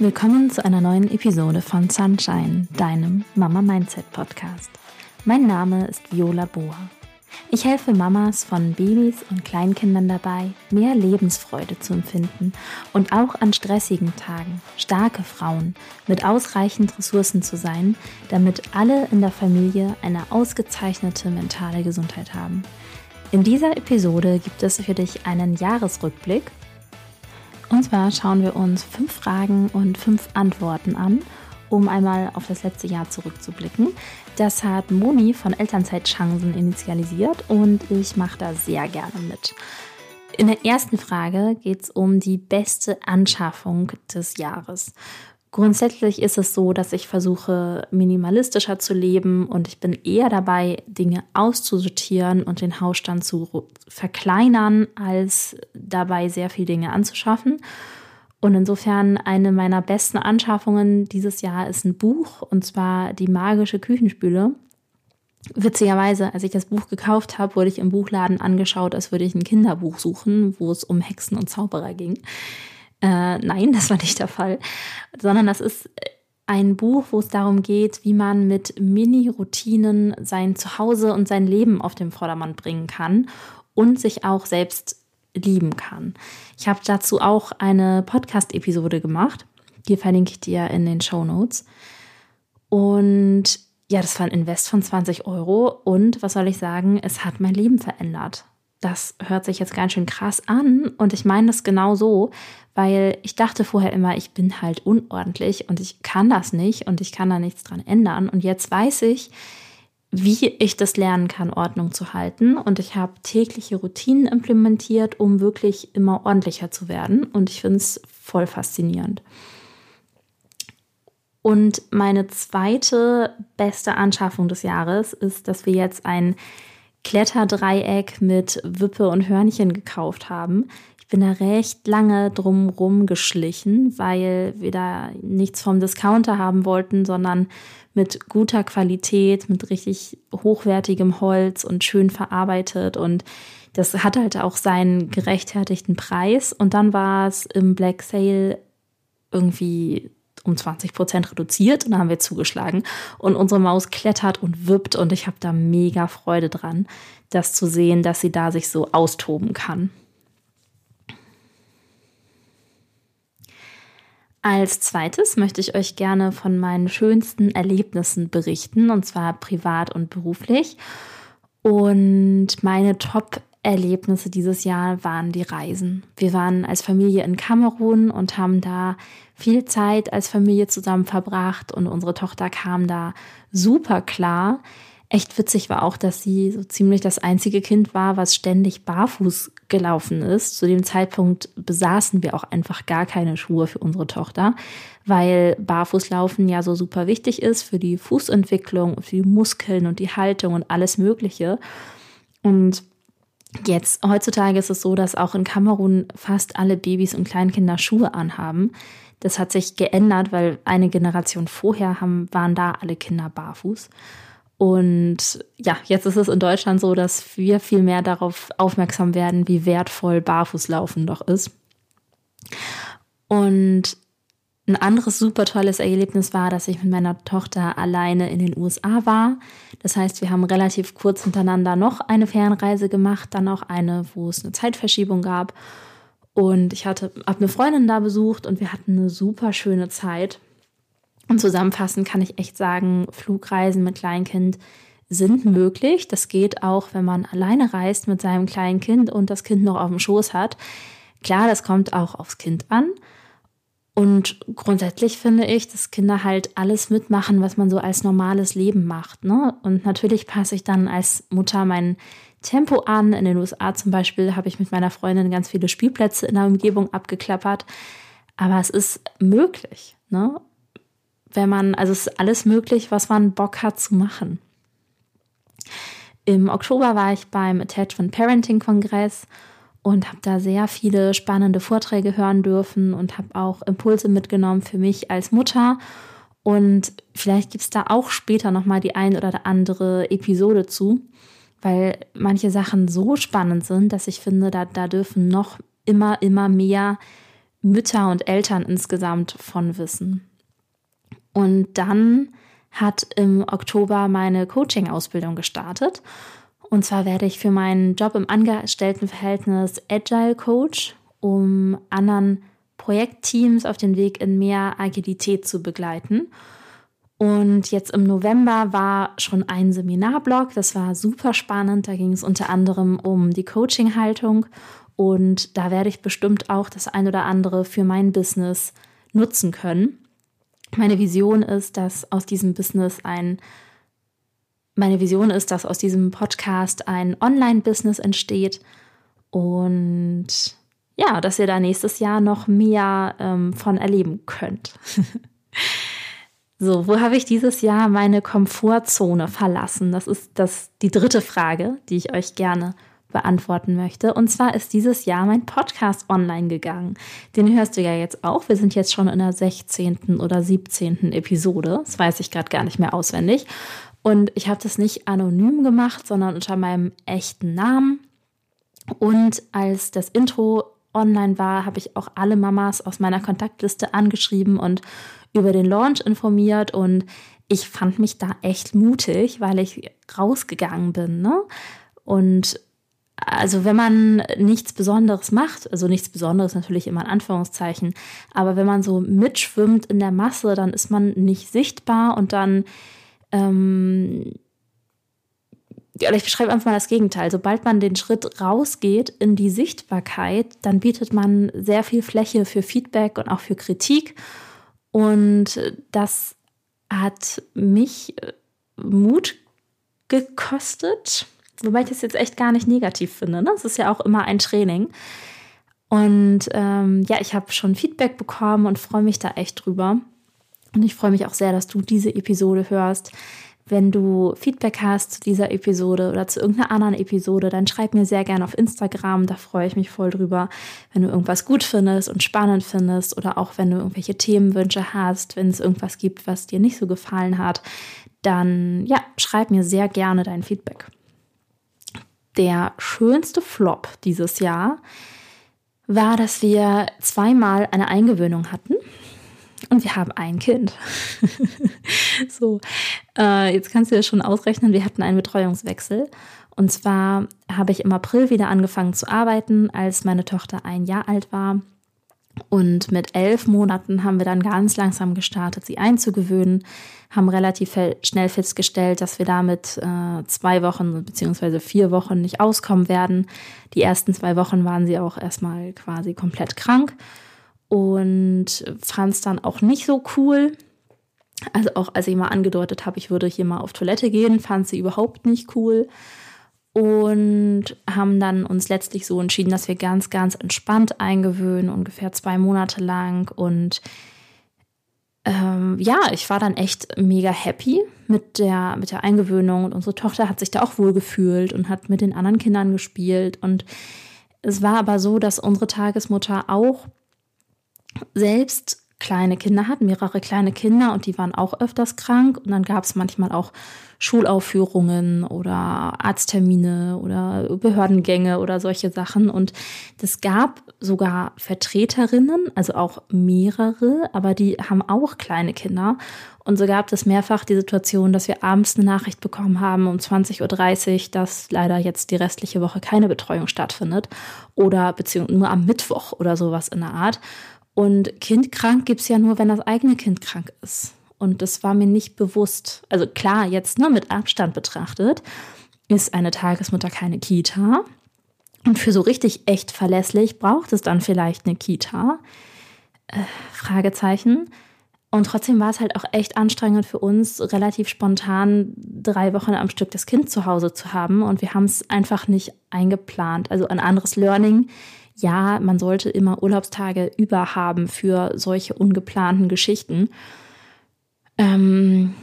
Willkommen zu einer neuen Episode von Sunshine, deinem Mama Mindset Podcast. Mein Name ist Viola Boa. Ich helfe Mamas von Babys und Kleinkindern dabei, mehr Lebensfreude zu empfinden und auch an stressigen Tagen starke Frauen mit ausreichend Ressourcen zu sein, damit alle in der Familie eine ausgezeichnete mentale Gesundheit haben. In dieser Episode gibt es für dich einen Jahresrückblick und zwar schauen wir uns fünf Fragen und fünf Antworten an, um einmal auf das letzte Jahr zurückzublicken. Das hat Moni von Elternzeitchancen initialisiert und ich mache da sehr gerne mit. In der ersten Frage geht es um die beste Anschaffung des Jahres. Grundsätzlich ist es so, dass ich versuche, minimalistischer zu leben und ich bin eher dabei, Dinge auszusortieren und den Hausstand zu verkleinern, als dabei sehr viel Dinge anzuschaffen. Und insofern eine meiner besten Anschaffungen dieses Jahr ist ein Buch, und zwar die magische Küchenspüle. Witzigerweise, als ich das Buch gekauft habe, wurde ich im Buchladen angeschaut, als würde ich ein Kinderbuch suchen, wo es um Hexen und Zauberer ging. Äh, nein, das war nicht der Fall, sondern das ist ein Buch, wo es darum geht, wie man mit Mini-Routinen sein Zuhause und sein Leben auf den Vordermann bringen kann und sich auch selbst lieben kann. Ich habe dazu auch eine Podcast-Episode gemacht. Die verlinke ich dir in den Show Notes. Und ja, das war ein Invest von 20 Euro. Und was soll ich sagen? Es hat mein Leben verändert das hört sich jetzt ganz schön krass an und ich meine das genau so, weil ich dachte vorher immer, ich bin halt unordentlich und ich kann das nicht und ich kann da nichts dran ändern. Und jetzt weiß ich, wie ich das lernen kann, Ordnung zu halten. Und ich habe tägliche Routinen implementiert, um wirklich immer ordentlicher zu werden. Und ich finde es voll faszinierend. Und meine zweite beste Anschaffung des Jahres ist, dass wir jetzt ein Kletterdreieck mit Wippe und Hörnchen gekauft haben. Ich bin da recht lange drum geschlichen, weil wir da nichts vom Discounter haben wollten, sondern mit guter Qualität, mit richtig hochwertigem Holz und schön verarbeitet und das hat halt auch seinen gerechtfertigten Preis und dann war es im Black Sale irgendwie um 20 Prozent reduziert und dann haben wir zugeschlagen. Und unsere Maus klettert und wippt und ich habe da mega Freude dran, das zu sehen, dass sie da sich so austoben kann. Als zweites möchte ich euch gerne von meinen schönsten Erlebnissen berichten, und zwar privat und beruflich. Und meine Top Erlebnisse dieses Jahr waren die Reisen. Wir waren als Familie in Kamerun und haben da viel Zeit als Familie zusammen verbracht und unsere Tochter kam da super klar. Echt witzig war auch, dass sie so ziemlich das einzige Kind war, was ständig barfuß gelaufen ist. Zu dem Zeitpunkt besaßen wir auch einfach gar keine Schuhe für unsere Tochter, weil Barfußlaufen ja so super wichtig ist für die Fußentwicklung, für die Muskeln und die Haltung und alles Mögliche. Und Jetzt, heutzutage ist es so, dass auch in Kamerun fast alle Babys und Kleinkinder Schuhe anhaben. Das hat sich geändert, weil eine Generation vorher haben, waren da alle Kinder barfuß. Und ja, jetzt ist es in Deutschland so, dass wir viel mehr darauf aufmerksam werden, wie wertvoll Barfußlaufen doch ist. Und ein anderes super tolles Erlebnis war, dass ich mit meiner Tochter alleine in den USA war. Das heißt, wir haben relativ kurz hintereinander noch eine Fernreise gemacht, dann auch eine, wo es eine Zeitverschiebung gab. Und ich hatte, habe eine Freundin da besucht und wir hatten eine super schöne Zeit. Und zusammenfassend kann ich echt sagen, Flugreisen mit Kleinkind sind möglich. Das geht auch, wenn man alleine reist mit seinem kleinen Kind und das Kind noch auf dem Schoß hat. Klar, das kommt auch aufs Kind an. Und grundsätzlich finde ich, dass Kinder halt alles mitmachen, was man so als normales Leben macht. Ne? Und natürlich passe ich dann als Mutter mein Tempo an. In den USA zum Beispiel habe ich mit meiner Freundin ganz viele Spielplätze in der Umgebung abgeklappert. Aber es ist möglich. Ne? Wenn man, also es ist alles möglich, was man Bock hat zu machen. Im Oktober war ich beim Attachment Parenting Kongress und habe da sehr viele spannende Vorträge hören dürfen und habe auch Impulse mitgenommen für mich als Mutter. Und vielleicht gibt es da auch später nochmal die ein oder andere Episode zu, weil manche Sachen so spannend sind, dass ich finde, da, da dürfen noch immer, immer mehr Mütter und Eltern insgesamt von wissen. Und dann hat im Oktober meine Coaching-Ausbildung gestartet. Und zwar werde ich für meinen Job im Angestelltenverhältnis Agile Coach, um anderen Projektteams auf den Weg in mehr Agilität zu begleiten. Und jetzt im November war schon ein Seminarblock, das war super spannend. Da ging es unter anderem um die Coaching-Haltung. Und da werde ich bestimmt auch das ein oder andere für mein Business nutzen können. Meine Vision ist, dass aus diesem Business ein meine Vision ist, dass aus diesem Podcast ein Online-Business entsteht und ja, dass ihr da nächstes Jahr noch mehr ähm, von erleben könnt. so, wo habe ich dieses Jahr meine Komfortzone verlassen? Das ist das, die dritte Frage, die ich euch gerne beantworten möchte. Und zwar ist dieses Jahr mein Podcast online gegangen. Den hörst du ja jetzt auch. Wir sind jetzt schon in der 16. oder 17. Episode. Das weiß ich gerade gar nicht mehr auswendig. Und ich habe das nicht anonym gemacht, sondern unter meinem echten Namen. Und als das Intro online war, habe ich auch alle Mamas aus meiner Kontaktliste angeschrieben und über den Launch informiert. Und ich fand mich da echt mutig, weil ich rausgegangen bin. Ne? Und also wenn man nichts Besonderes macht, also nichts Besonderes natürlich immer in Anführungszeichen, aber wenn man so mitschwimmt in der Masse, dann ist man nicht sichtbar und dann, ähm, ja, ich beschreibe einfach mal das Gegenteil. Sobald man den Schritt rausgeht in die Sichtbarkeit, dann bietet man sehr viel Fläche für Feedback und auch für Kritik. Und das hat mich äh, Mut gekostet Wobei ich das jetzt echt gar nicht negativ finde. Ne? Es ist ja auch immer ein Training. Und ähm, ja, ich habe schon Feedback bekommen und freue mich da echt drüber. Und ich freue mich auch sehr, dass du diese Episode hörst. Wenn du Feedback hast zu dieser Episode oder zu irgendeiner anderen Episode, dann schreib mir sehr gerne auf Instagram. Da freue ich mich voll drüber. Wenn du irgendwas gut findest und spannend findest oder auch wenn du irgendwelche Themenwünsche hast, wenn es irgendwas gibt, was dir nicht so gefallen hat, dann ja, schreib mir sehr gerne dein Feedback der schönste Flop dieses Jahr war, dass wir zweimal eine Eingewöhnung hatten und wir haben ein Kind. so, äh, jetzt kannst du dir schon ausrechnen, wir hatten einen Betreuungswechsel. Und zwar habe ich im April wieder angefangen zu arbeiten, als meine Tochter ein Jahr alt war. Und mit elf Monaten haben wir dann ganz langsam gestartet, sie einzugewöhnen, haben relativ schnell festgestellt, dass wir damit äh, zwei Wochen bzw. vier Wochen nicht auskommen werden. Die ersten zwei Wochen waren sie auch erstmal quasi komplett krank und fand es dann auch nicht so cool. Also auch als ich mal angedeutet habe, ich würde hier mal auf Toilette gehen, fand sie überhaupt nicht cool und haben dann uns letztlich so entschieden, dass wir ganz, ganz entspannt eingewöhnen, ungefähr zwei Monate lang. Und ähm, ja, ich war dann echt mega happy mit der, mit der Eingewöhnung und unsere Tochter hat sich da auch wohl gefühlt und hat mit den anderen Kindern gespielt. Und es war aber so, dass unsere Tagesmutter auch selbst kleine Kinder hat, mehrere kleine Kinder und die waren auch öfters krank. Und dann gab es manchmal auch Schulaufführungen oder Arzttermine oder Behördengänge oder solche Sachen. Und es gab sogar Vertreterinnen, also auch mehrere, aber die haben auch kleine Kinder. Und so gab es mehrfach die Situation, dass wir abends eine Nachricht bekommen haben um 20.30 Uhr, dass leider jetzt die restliche Woche keine Betreuung stattfindet oder beziehungsweise nur am Mittwoch oder sowas in der Art. Und kindkrank gibt es ja nur, wenn das eigene Kind krank ist. Und das war mir nicht bewusst. Also klar, jetzt nur mit Abstand betrachtet, ist eine Tagesmutter keine Kita. Und für so richtig echt verlässlich braucht es dann vielleicht eine Kita. Äh, Fragezeichen. Und trotzdem war es halt auch echt anstrengend für uns, relativ spontan drei Wochen am Stück das Kind zu Hause zu haben. Und wir haben es einfach nicht eingeplant. Also ein anderes Learning ja, man sollte immer Urlaubstage über haben für solche ungeplanten Geschichten. Ähm,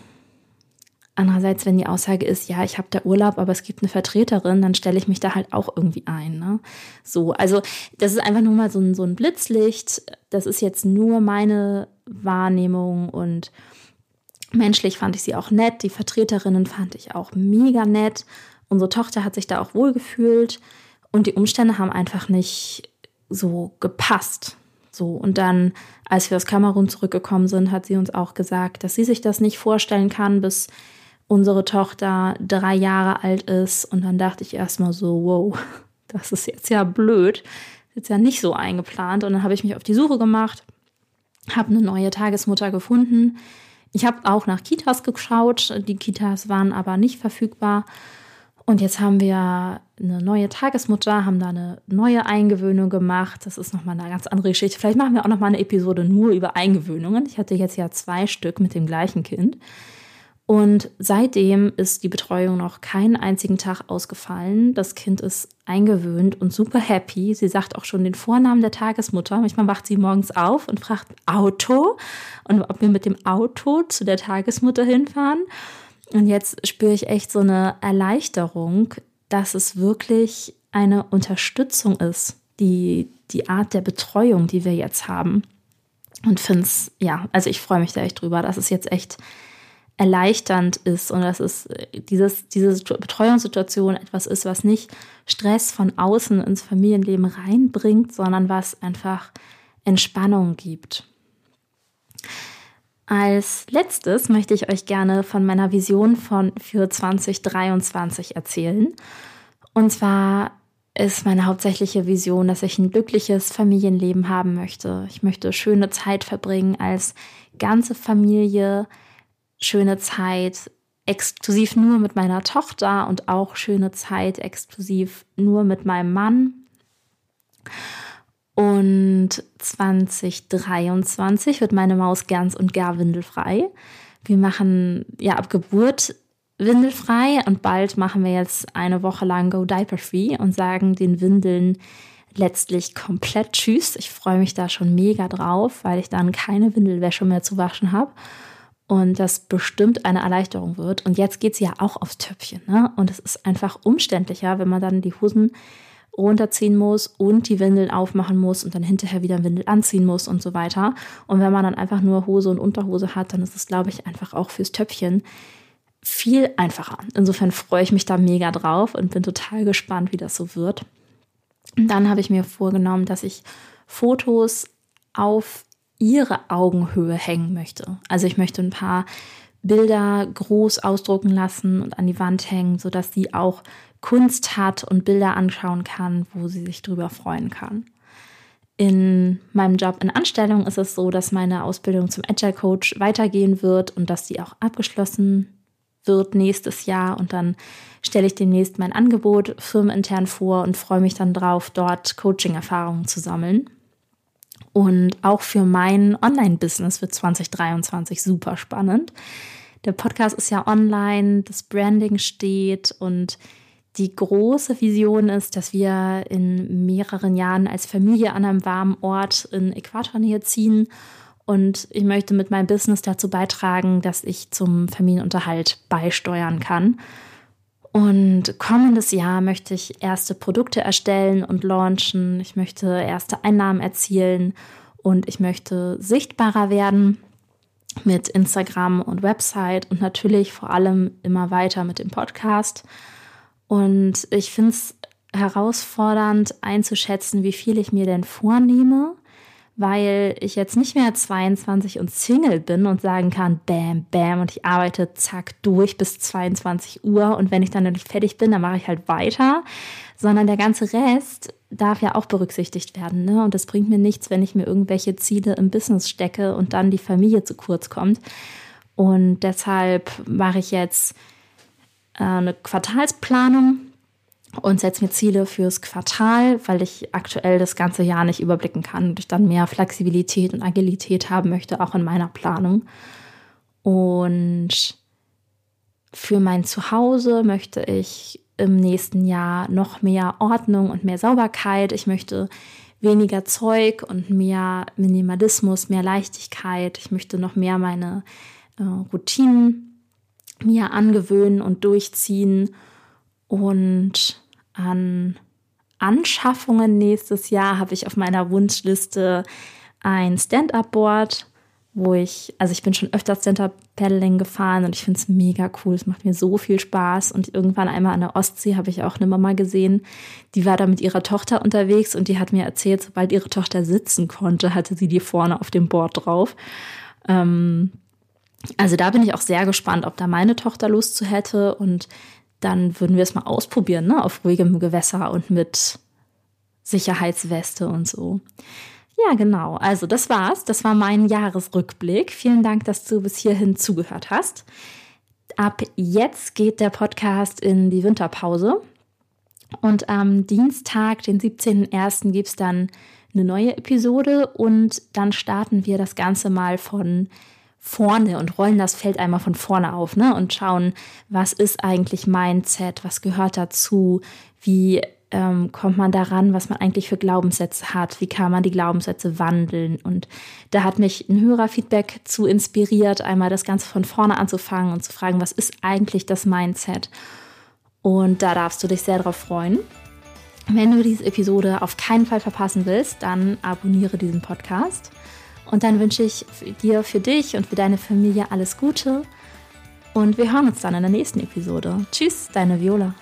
andererseits, wenn die Aussage ist, ja, ich habe da Urlaub, aber es gibt eine Vertreterin, dann stelle ich mich da halt auch irgendwie ein. Ne? So, also das ist einfach nur mal so ein, so ein Blitzlicht. Das ist jetzt nur meine Wahrnehmung und menschlich fand ich sie auch nett. Die Vertreterinnen fand ich auch mega nett. Unsere Tochter hat sich da auch wohl gefühlt. Und die Umstände haben einfach nicht so gepasst. So, und dann, als wir aus Kamerun zurückgekommen sind, hat sie uns auch gesagt, dass sie sich das nicht vorstellen kann, bis unsere Tochter drei Jahre alt ist. Und dann dachte ich erstmal so, wow, das ist jetzt ja blöd. Jetzt ja nicht so eingeplant. Und dann habe ich mich auf die Suche gemacht, habe eine neue Tagesmutter gefunden. Ich habe auch nach Kitas geschaut. Die Kitas waren aber nicht verfügbar. Und jetzt haben wir eine neue Tagesmutter, haben da eine neue Eingewöhnung gemacht. Das ist nochmal eine ganz andere Geschichte. Vielleicht machen wir auch nochmal eine Episode nur über Eingewöhnungen. Ich hatte jetzt ja zwei Stück mit dem gleichen Kind. Und seitdem ist die Betreuung noch keinen einzigen Tag ausgefallen. Das Kind ist eingewöhnt und super happy. Sie sagt auch schon den Vornamen der Tagesmutter. Manchmal wacht sie morgens auf und fragt Auto und ob wir mit dem Auto zu der Tagesmutter hinfahren. Und jetzt spüre ich echt so eine Erleichterung, dass es wirklich eine Unterstützung ist, die, die Art der Betreuung, die wir jetzt haben. Und finde es, ja, also ich freue mich da echt drüber, dass es jetzt echt erleichternd ist und dass es äh, dieses, diese Betreuungssituation etwas ist, was nicht Stress von außen ins Familienleben reinbringt, sondern was einfach Entspannung gibt. Als letztes möchte ich euch gerne von meiner Vision von für 2023 erzählen. Und zwar ist meine hauptsächliche Vision, dass ich ein glückliches Familienleben haben möchte. Ich möchte schöne Zeit verbringen als ganze Familie, schöne Zeit exklusiv nur mit meiner Tochter und auch schöne Zeit exklusiv nur mit meinem Mann. Und 2023 wird meine Maus ganz und gar windelfrei. Wir machen ja ab Geburt windelfrei und bald machen wir jetzt eine Woche lang Go Diaper Free und sagen den Windeln letztlich komplett Tschüss. Ich freue mich da schon mega drauf, weil ich dann keine Windelwäsche mehr zu waschen habe und das bestimmt eine Erleichterung wird. Und jetzt geht sie ja auch aufs Töpfchen. Ne? Und es ist einfach umständlicher, wenn man dann die Hosen runterziehen muss und die Windeln aufmachen muss und dann hinterher wieder Windel anziehen muss und so weiter. Und wenn man dann einfach nur Hose und Unterhose hat, dann ist es, glaube ich, einfach auch fürs Töpfchen viel einfacher. Insofern freue ich mich da mega drauf und bin total gespannt, wie das so wird. Dann habe ich mir vorgenommen, dass ich Fotos auf ihre Augenhöhe hängen möchte. Also ich möchte ein paar Bilder groß ausdrucken lassen und an die Wand hängen, sodass sie auch Kunst hat und Bilder anschauen kann, wo sie sich drüber freuen kann. In meinem Job in Anstellung ist es so, dass meine Ausbildung zum Agile Coach weitergehen wird und dass sie auch abgeschlossen wird nächstes Jahr. Und dann stelle ich demnächst mein Angebot firmenintern vor und freue mich dann drauf, dort Coaching-Erfahrungen zu sammeln. Und auch für mein Online-Business wird 2023 super spannend. Der Podcast ist ja online, das Branding steht und die große Vision ist, dass wir in mehreren Jahren als Familie an einem warmen Ort in Äquatornähe ziehen. Und ich möchte mit meinem Business dazu beitragen, dass ich zum Familienunterhalt beisteuern kann. Und kommendes Jahr möchte ich erste Produkte erstellen und launchen. Ich möchte erste Einnahmen erzielen und ich möchte sichtbarer werden mit Instagram und Website und natürlich vor allem immer weiter mit dem Podcast. Und ich finde es herausfordernd einzuschätzen, wie viel ich mir denn vornehme weil ich jetzt nicht mehr 22 und Single bin und sagen kann, bam, bam, und ich arbeite zack durch bis 22 Uhr und wenn ich dann nicht fertig bin, dann mache ich halt weiter, sondern der ganze Rest darf ja auch berücksichtigt werden. Ne? Und das bringt mir nichts, wenn ich mir irgendwelche Ziele im Business stecke und dann die Familie zu kurz kommt. Und deshalb mache ich jetzt eine Quartalsplanung und setze mir Ziele fürs Quartal, weil ich aktuell das ganze Jahr nicht überblicken kann und ich dann mehr Flexibilität und Agilität haben möchte, auch in meiner Planung. Und für mein Zuhause möchte ich im nächsten Jahr noch mehr Ordnung und mehr Sauberkeit. Ich möchte weniger Zeug und mehr Minimalismus, mehr Leichtigkeit. Ich möchte noch mehr meine äh, Routinen mir angewöhnen und durchziehen und an Anschaffungen nächstes Jahr habe ich auf meiner Wunschliste ein Stand-up-Board, wo ich, also ich bin schon öfters Center Paddling gefahren und ich finde es mega cool. Es macht mir so viel Spaß. Und irgendwann einmal an der Ostsee habe ich auch eine Mama gesehen, die war da mit ihrer Tochter unterwegs und die hat mir erzählt, sobald ihre Tochter sitzen konnte, hatte sie die vorne auf dem Board drauf. Ähm, also da bin ich auch sehr gespannt, ob da meine Tochter Lust zu hätte und dann würden wir es mal ausprobieren, ne, auf ruhigem Gewässer und mit Sicherheitsweste und so. Ja, genau. Also das war's. Das war mein Jahresrückblick. Vielen Dank, dass du bis hierhin zugehört hast. Ab jetzt geht der Podcast in die Winterpause. Und am Dienstag, den 17.01., gibt es dann eine neue Episode und dann starten wir das Ganze mal von vorne und rollen das Feld einmal von vorne auf ne? und schauen, was ist eigentlich Mindset, was gehört dazu, wie ähm, kommt man daran, was man eigentlich für Glaubenssätze hat, wie kann man die Glaubenssätze wandeln. Und da hat mich ein Hörerfeedback zu inspiriert, einmal das Ganze von vorne anzufangen und zu fragen, was ist eigentlich das Mindset? Und da darfst du dich sehr darauf freuen. Wenn du diese Episode auf keinen Fall verpassen willst, dann abonniere diesen Podcast. Und dann wünsche ich dir für dich und für deine Familie alles Gute. Und wir hören uns dann in der nächsten Episode. Tschüss, deine Viola.